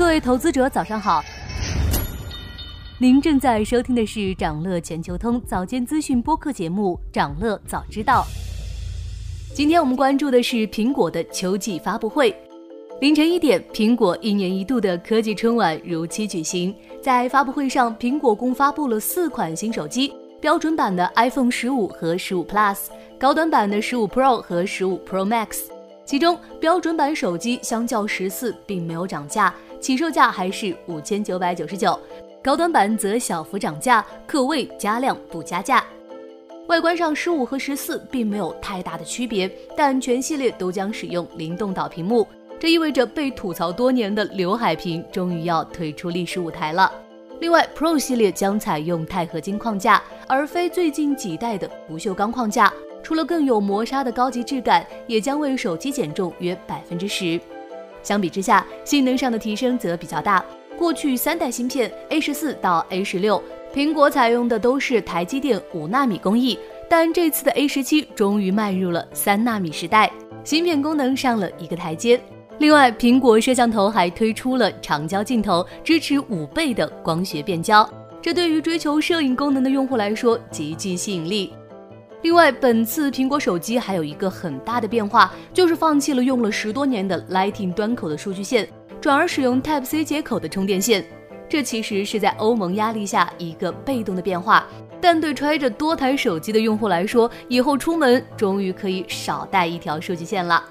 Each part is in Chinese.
各位投资者，早上好。您正在收听的是长乐全球通早间资讯播客节目《长乐早知道》。今天我们关注的是苹果的秋季发布会。凌晨一点，苹果一年一度的科技春晚如期举行。在发布会上，苹果共发布了四款新手机：标准版的 iPhone 十五和十五 Plus，高端版的十五 Pro 和十五 Pro Max。其中，标准版手机相较十四并没有涨价，起售价还是五千九百九十九；高端版则小幅涨价，可谓加量不加价。外观上，十五和十四并没有太大的区别，但全系列都将使用灵动岛屏幕，这意味着被吐槽多年的刘海屏终于要退出历史舞台了。另外，Pro 系列将采用钛合金框架，而非最近几代的不锈钢框架。除了更有磨砂的高级质感，也将为手机减重约百分之十。相比之下，性能上的提升则比较大。过去三代芯片 A 十四到 A 十六，苹果采用的都是台积电五纳米工艺，但这次的 A 十七终于迈入了三纳米时代，芯片功能上了一个台阶。另外，苹果摄像头还推出了长焦镜头，支持五倍的光学变焦，这对于追求摄影功能的用户来说极具吸引力。另外，本次苹果手机还有一个很大的变化，就是放弃了用了十多年的 Lightning 端口的数据线，转而使用 Type C 接口的充电线。这其实是在欧盟压力下一个被动的变化，但对揣着多台手机的用户来说，以后出门终于可以少带一条数据线了。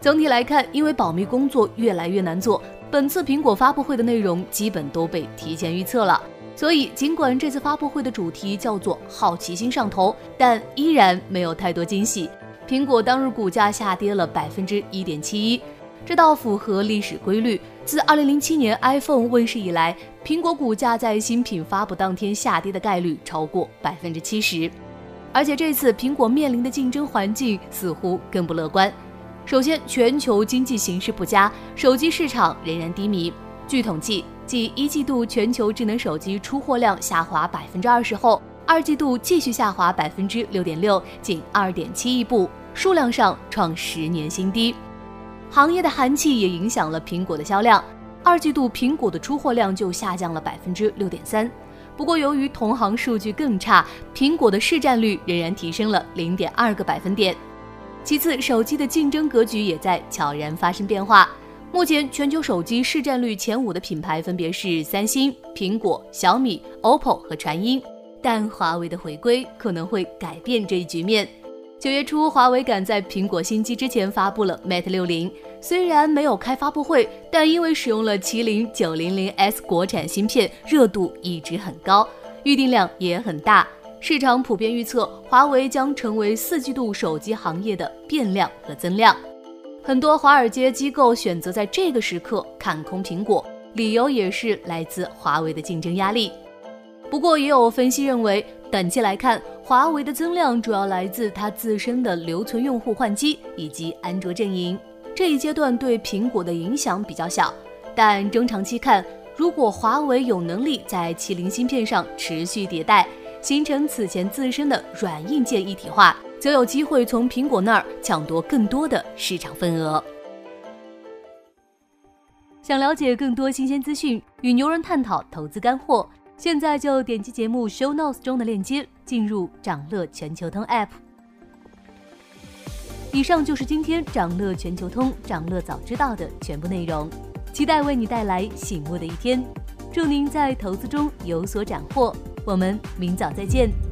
总体来看，因为保密工作越来越难做，本次苹果发布会的内容基本都被提前预测了。所以，尽管这次发布会的主题叫做“好奇心上头”，但依然没有太多惊喜。苹果当日股价下跌了百分之一点七一，这倒符合历史规律。自二零零七年 iPhone 问世以来，苹果股价在新品发布当天下跌的概率超过百分之七十。而且这次苹果面临的竞争环境似乎更不乐观。首先，全球经济形势不佳，手机市场仍然低迷。据统计。继一季度全球智能手机出货量下滑百分之二十后，二季度继续下滑百分之六点六，仅二点七亿部，数量上创十年新低。行业的寒气也影响了苹果的销量，二季度苹果的出货量就下降了百分之六点三。不过，由于同行数据更差，苹果的市占率仍然提升了零点二个百分点。其次，手机的竞争格局也在悄然发生变化。目前全球手机市占率前五的品牌分别是三星、苹果、小米、OPPO 和传音，但华为的回归可能会改变这一局面。九月初，华为赶在苹果新机之前发布了 Mate 六零，虽然没有开发布会，但因为使用了麒麟九零零 S 国产芯片，热度一直很高，预订量也很大。市场普遍预测，华为将成为四季度手机行业的变量和增量。很多华尔街机构选择在这个时刻看空苹果，理由也是来自华为的竞争压力。不过，也有分析认为，短期来看，华为的增量主要来自它自身的留存用户换机以及安卓阵营，这一阶段对苹果的影响比较小。但中长期看，如果华为有能力在麒麟芯片上持续迭代，形成此前自身的软硬件一体化。则有机会从苹果那儿抢夺更多的市场份额。想了解更多新鲜资讯，与牛人探讨投资干货，现在就点击节目 show notes 中的链接，进入掌乐全球通 app。以上就是今天掌乐全球通、掌乐早知道的全部内容，期待为你带来醒目的一天。祝您在投资中有所斩获，我们明早再见。